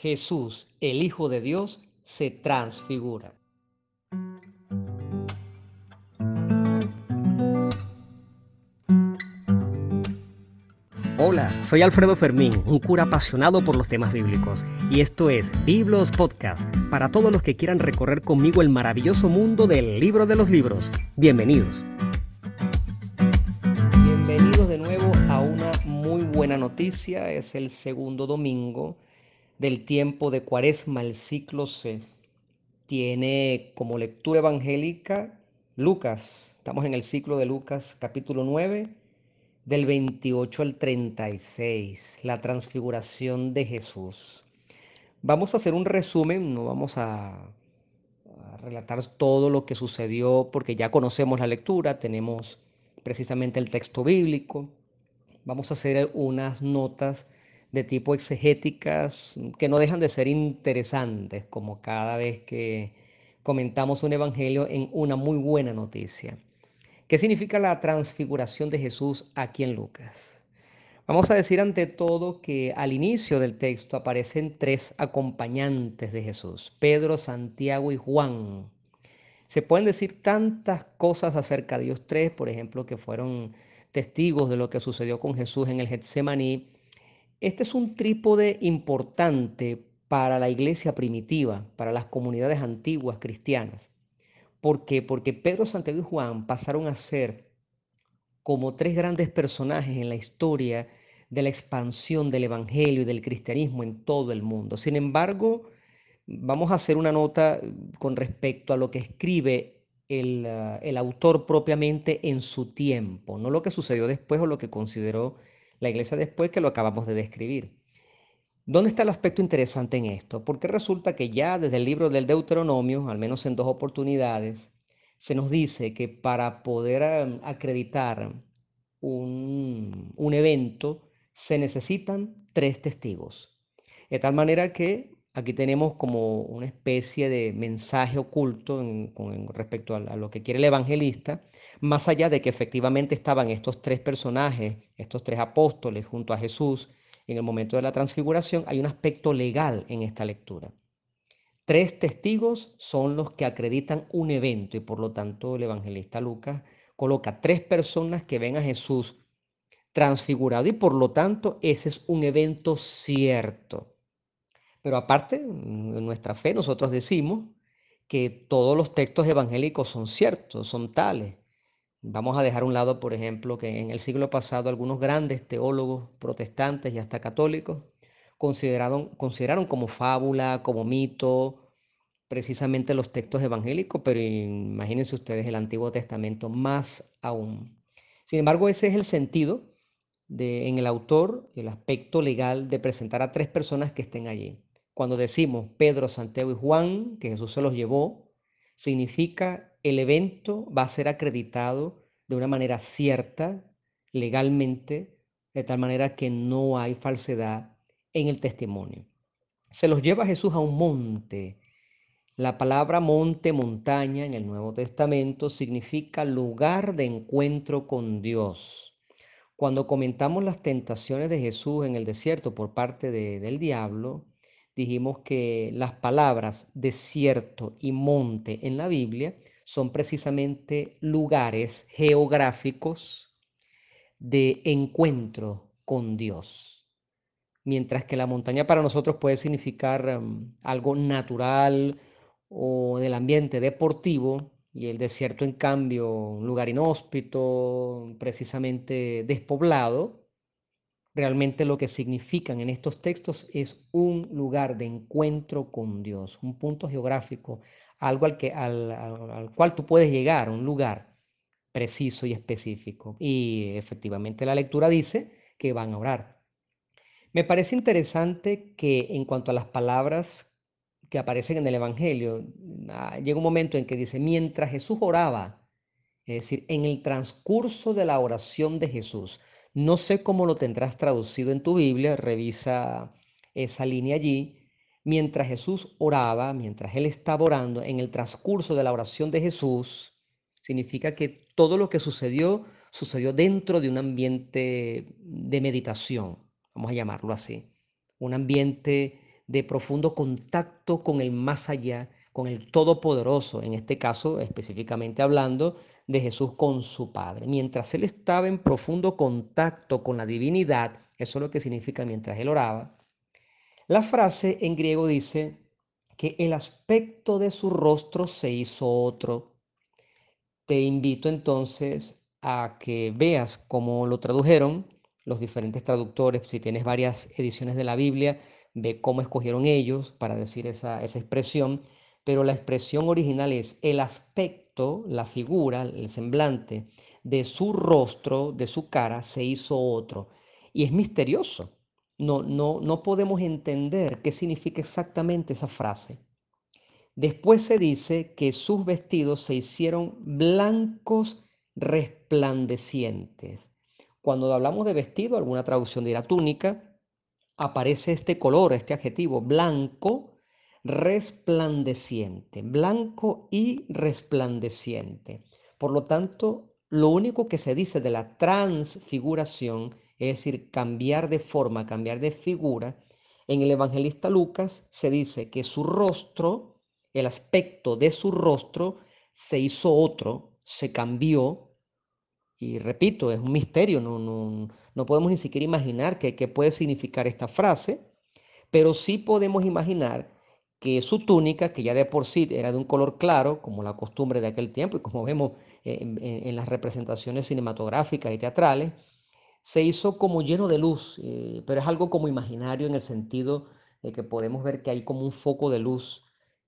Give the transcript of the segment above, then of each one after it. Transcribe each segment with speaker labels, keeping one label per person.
Speaker 1: Jesús, el Hijo de Dios, se transfigura. Hola, soy Alfredo Fermín, un cura apasionado por los temas bíblicos, y esto es Biblos Podcast, para todos los que quieran recorrer conmigo el maravilloso mundo del libro de los libros. Bienvenidos. Bienvenidos de nuevo a una muy buena noticia, es el segundo domingo del tiempo de Cuaresma, el ciclo C. Tiene como lectura evangélica Lucas, estamos en el ciclo de Lucas capítulo 9 del 28 al 36, la transfiguración de Jesús. Vamos a hacer un resumen, no vamos a, a, relatar todo lo que sucedió porque ya conocemos la lectura, tenemos precisamente el texto bíblico. Vamos a hacer unas notas de tipo exegéticas que no dejan de ser interesantes, como cada vez que comentamos un evangelio en una muy buena noticia. ¿Qué significa la transfiguración de Jesús aquí en Lucas? Vamos a decir ante todo que al inicio del texto aparecen tres acompañantes de Jesús, Pedro, Santiago y Juan. Se pueden decir tantas cosas acerca de ellos tres, por ejemplo, que fueron testigos de lo que sucedió con Jesús en el Getsemaní. Este es un trípode importante para la iglesia primitiva, para las comunidades antiguas cristianas. ¿Por qué? Porque Pedro, Santiago y Juan pasaron a ser como tres grandes personajes en la historia de la expansión del Evangelio y del cristianismo en todo el mundo. Sin embargo, vamos a hacer una nota con respecto a lo que escribe el, el, autor propiamente en su tiempo, no lo que sucedió después o lo que consideró la iglesia después que lo acabamos de describir. ¿Dónde está el aspecto interesante en esto? Porque resulta que ya desde el libro del Deuteronomio, al menos en dos oportunidades, se nos dice que para poder em, acreditar un, un evento se necesitan tres testigos. De tal manera que aquí tenemos como una especie de mensaje oculto con respecto a, lo que quiere el evangelista, más allá de que efectivamente estaban estos tres personajes, estos tres apóstoles junto a Jesús, en el momento de la transfiguración, hay un aspecto legal en esta lectura. Tres testigos son los que acreditan un evento y por lo tanto el evangelista Lucas coloca tres personas que ven a Jesús transfigurado y por lo tanto ese es un evento cierto. Pero aparte, en nuestra fe nosotros decimos que todos los textos evangélicos son ciertos, son tales. Vamos a dejar un lado, por ejemplo, que en el siglo pasado algunos grandes teólogos protestantes y hasta católicos consideraron, consideraron como fábula, como mito, precisamente los textos evangélicos, pero imagínense ustedes el Antiguo Testamento más aún. Sin embargo, ese es el sentido de, en el autor, el aspecto legal de presentar a tres personas que estén allí. Cuando decimos Pedro, Santiago y Juan, que Jesús se los llevó, significa el evento va a ser acreditado de una manera cierta, legalmente, de tal manera que no hay falsedad en el testimonio. Se los lleva Jesús a un monte. La palabra monte, montaña en el Nuevo Testamento significa lugar de encuentro con Dios. Cuando comentamos las tentaciones de Jesús en el desierto por parte de, del diablo, dijimos que las palabras desierto y monte en la Biblia son precisamente lugares geográficos de encuentro con Dios. Mientras que la montaña para nosotros puede significar um, algo natural o del ambiente deportivo, y el desierto, en cambio, un lugar inhóspito, precisamente despoblado, realmente lo que significan en estos textos es un lugar de encuentro con Dios, un punto geográfico algo al, que, al, al, cual tú puedes llegar, un lugar preciso y específico. Y efectivamente la lectura dice que van a orar. Me parece interesante que en cuanto a las palabras que aparecen en el Evangelio, ah, llega un momento en que dice, mientras Jesús oraba, es decir, en el transcurso de la oración de Jesús, no sé cómo lo tendrás traducido en tu Biblia, revisa esa línea allí, mientras Jesús oraba, mientras él estaba orando, en el transcurso de la oración de Jesús, significa que todo lo que sucedió sucedió dentro de un ambiente de meditación, vamos a llamarlo así, un ambiente de profundo contacto con el más allá, con el Todopoderoso, en este caso específicamente hablando de Jesús con su Padre. Mientras él estaba en profundo contacto con la divinidad, eso es lo que significa mientras él oraba, la frase en griego dice que el aspecto de su rostro se hizo otro. Te invito entonces a que veas cómo lo tradujeron los diferentes traductores. Si tienes varias ediciones de la Biblia, ve cómo escogieron ellos para decir esa, esa expresión. Pero la expresión original es el aspecto, la figura, el semblante de su rostro, de su cara, se hizo otro. Y es misterioso no, no, no podemos entender qué significa exactamente esa frase. Después se dice que sus vestidos se hicieron blancos resplandecientes. Cuando hablamos de vestido, alguna traducción dirá túnica, aparece este color, este adjetivo, blanco, resplandeciente, blanco y resplandeciente. Por lo tanto, lo único que se dice de la transfiguración es decir, cambiar de forma, cambiar de figura, en el evangelista Lucas se dice que su rostro, el aspecto de su rostro, se hizo otro, se cambió, y repito, es un misterio, no, no, no podemos ni siquiera imaginar qué, puede significar esta frase, pero sí podemos imaginar que su túnica, que ya de por sí era de un color claro, como la costumbre de aquel tiempo y como vemos en, las representaciones cinematográficas y teatrales, se hizo como lleno de luz, eh, pero es algo como imaginario en el sentido de que podemos ver que hay como un foco de luz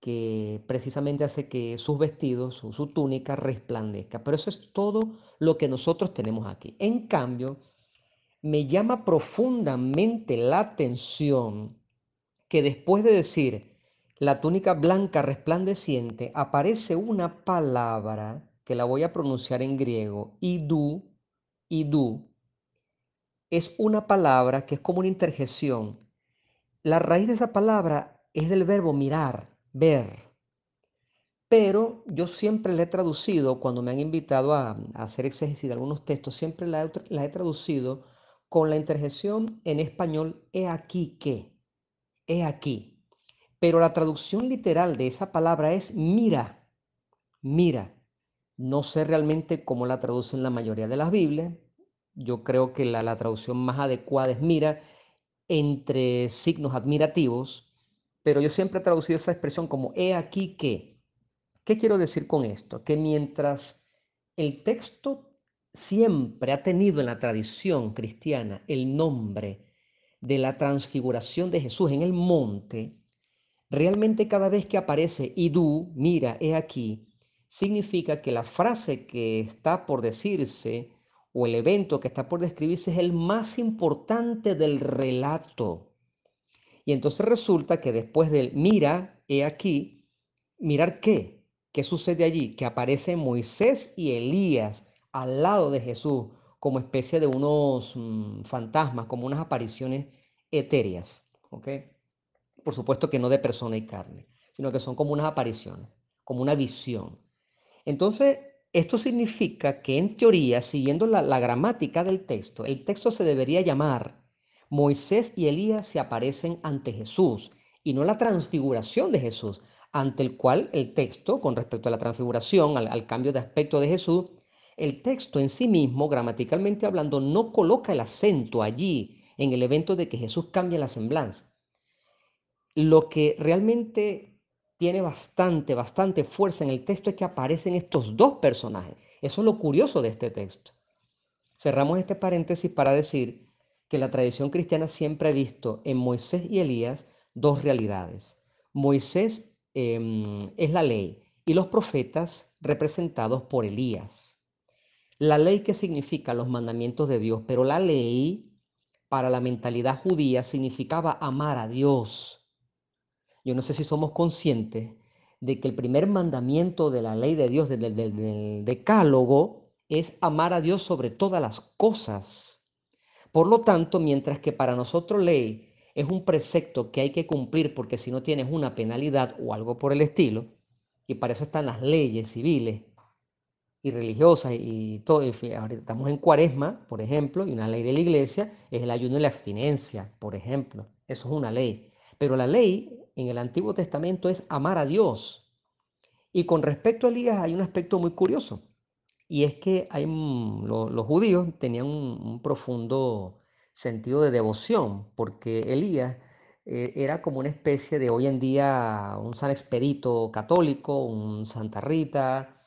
Speaker 1: que precisamente hace que sus vestidos, su, su túnica resplandezca. Pero eso es todo lo que nosotros tenemos aquí. En cambio, me llama profundamente la atención que después de decir la túnica blanca resplandeciente, aparece una palabra que la voy a pronunciar en griego, idu, idu, es una palabra que es como una interjección. La raíz de esa palabra es del verbo mirar, ver. Pero yo siempre la he traducido, cuando me han invitado a, hacer exégesis de algunos textos, siempre la he, traducido con la interjección en español, he aquí que, he aquí. Pero la traducción literal de esa palabra es mira, mira. No sé realmente cómo la traducen la mayoría de las Biblias, yo creo que la, traducción más adecuada es mira entre signos admirativos, pero yo siempre he traducido esa expresión como he aquí que. ¿Qué quiero decir con esto? Que mientras el texto siempre ha tenido en la tradición cristiana el nombre de la transfiguración de Jesús en el monte, realmente cada vez que aparece idú, mira, he aquí, significa que la frase que está por decirse o el evento que está por describirse es el más importante del relato. Y entonces resulta que después del mira, he aquí, mirar qué, qué sucede allí, que aparecen Moisés y Elías al lado de Jesús como especie de unos mm, fantasmas, como unas apariciones etéreas. ¿ok? Por supuesto que no de persona y carne, sino que son como unas apariciones, como una visión. Entonces, esto significa que en teoría, siguiendo la, gramática del texto, el texto se debería llamar Moisés y Elías se aparecen ante Jesús y no la transfiguración de Jesús, ante el cual el texto, con respecto a la transfiguración, al, al cambio de aspecto de Jesús, el texto en sí mismo, gramaticalmente hablando, no coloca el acento allí en el evento de que Jesús cambie la semblanza. Lo que realmente tiene bastante, bastante fuerza en el texto es que aparecen estos dos personajes. Eso es lo curioso de este texto. Cerramos este paréntesis para decir que la tradición cristiana siempre ha visto en Moisés y Elías dos realidades. Moisés em, es la ley y los profetas representados por Elías. La ley que significa los mandamientos de Dios, pero la ley para la mentalidad judía significaba amar a Dios, yo no sé si somos conscientes de que el primer mandamiento de la ley de Dios, del, decálogo, es amar a Dios sobre todas las cosas. Por lo tanto, mientras que para nosotros ley es un precepto que hay que cumplir porque si no tienes una penalidad o algo por el estilo, y para eso están las leyes civiles y religiosas y todo, ahorita estamos en cuaresma, por ejemplo, y una ley de la iglesia es el ayuno y la abstinencia, por ejemplo, eso es una ley. Pero la ley en el Antiguo Testamento es amar a Dios. Y con respecto a Elías hay un aspecto muy curioso. Y es que los judíos tenían un, profundo sentido de devoción, porque Elías eh, era como una especie de hoy en día un San Expedito católico, un Santa Rita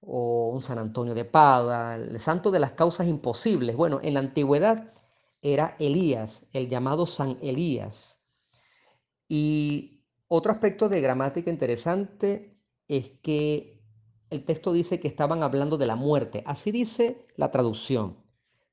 Speaker 1: o un San Antonio de Padua, el santo de las causas imposibles. Bueno, en la antigüedad era Elías, el llamado San Elías. Y otro aspecto de gramática interesante es que el texto dice que estaban hablando de la muerte. Así dice la traducción.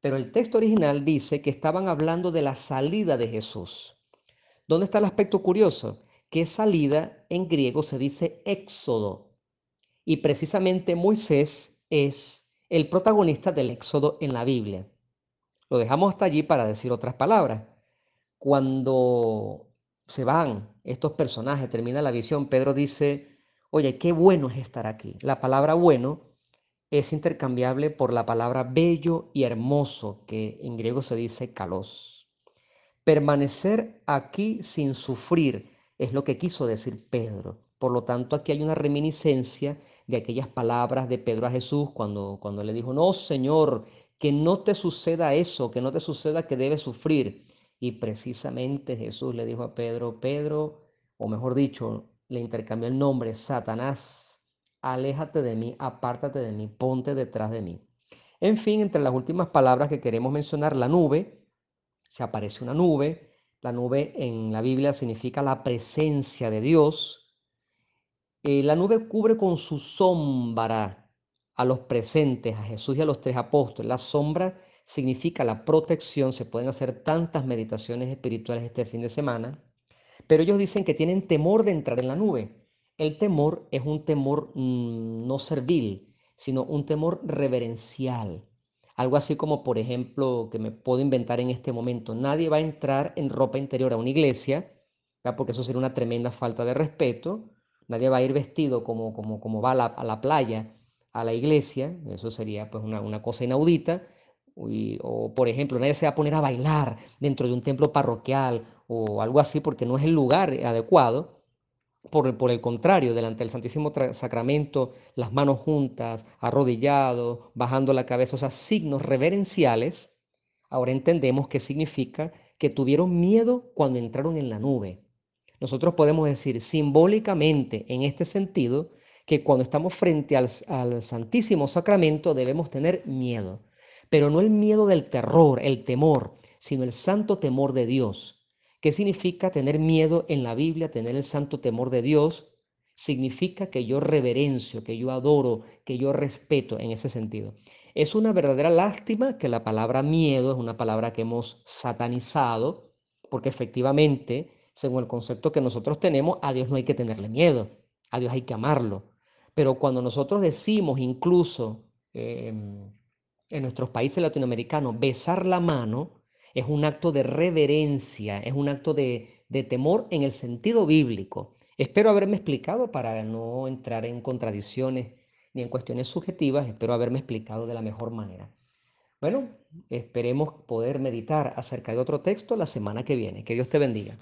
Speaker 1: Pero el texto original dice que estaban hablando de la salida de Jesús. ¿Dónde está el aspecto curioso? Que salida en griego se dice éxodo. Y precisamente Moisés es el protagonista del éxodo en la Biblia. Lo dejamos hasta allí para decir otras palabras. Cuando se van estos personajes, termina la visión, Pedro dice, oye, qué bueno es estar aquí. La palabra bueno es intercambiable por la palabra bello y hermoso, que en griego se dice kalos. Permanecer aquí sin sufrir es lo que quiso decir Pedro. Por lo tanto, aquí hay una reminiscencia de aquellas palabras de Pedro a Jesús cuando, cuando le dijo, no, Señor, que no te suceda eso, que no te suceda que debes sufrir. Y precisamente Jesús le dijo a Pedro, Pedro, o mejor dicho, le intercambió el nombre, Satanás, aléjate de mí, apártate de mí, ponte detrás de mí. En fin, entre las últimas palabras que queremos mencionar, la nube, se aparece una nube, la nube en la Biblia significa la presencia de Dios. Eh, la nube cubre con su sombra a los presentes, a Jesús y a los tres apóstoles. La sombra significa la protección, se pueden hacer tantas meditaciones espirituales este fin de semana. Pero ellos dicen que tienen temor de entrar en la nube. El temor es un temor mm, no servil, sino un temor reverencial. Algo así como, por ejemplo, que me puedo inventar en este momento, nadie va a entrar en ropa interior a una iglesia, porque eso sería una tremenda falta de respeto. Nadie va a ir vestido como, como, como va a la, playa, a la iglesia, eso sería pues una, una cosa inaudita. O, por ejemplo, nadie se va a poner a bailar dentro de un templo parroquial o algo así porque no es el lugar adecuado. Por el, contrario, delante del Santísimo Sacramento, las manos juntas, arrodillado, bajando la cabeza, o sea, signos reverenciales, ahora entendemos qué significa que tuvieron miedo cuando entraron en la nube. Nosotros podemos decir simbólicamente en este sentido que cuando estamos frente al Santísimo Sacramento debemos tener miedo, pero no el miedo del terror, el temor, sino el santo temor de Dios ¿Qué significa tener miedo en la Biblia, tener el santo temor de Dios? Significa que yo reverencio, que yo adoro, que yo respeto en ese sentido. Es una verdadera lástima que la palabra miedo es una palabra que hemos satanizado, porque efectivamente, según el concepto que nosotros tenemos, a Dios no hay que tenerle miedo, a Dios hay que amarlo. Pero cuando nosotros decimos incluso em, en nuestros países latinoamericanos besar la mano, es un acto de reverencia, es un acto de, temor en el sentido bíblico. Espero haberme explicado para no entrar en contradicciones ni en cuestiones subjetivas, espero haberme explicado de la mejor manera. Bueno, esperemos poder meditar acerca de otro texto la semana que viene. Que Dios te bendiga.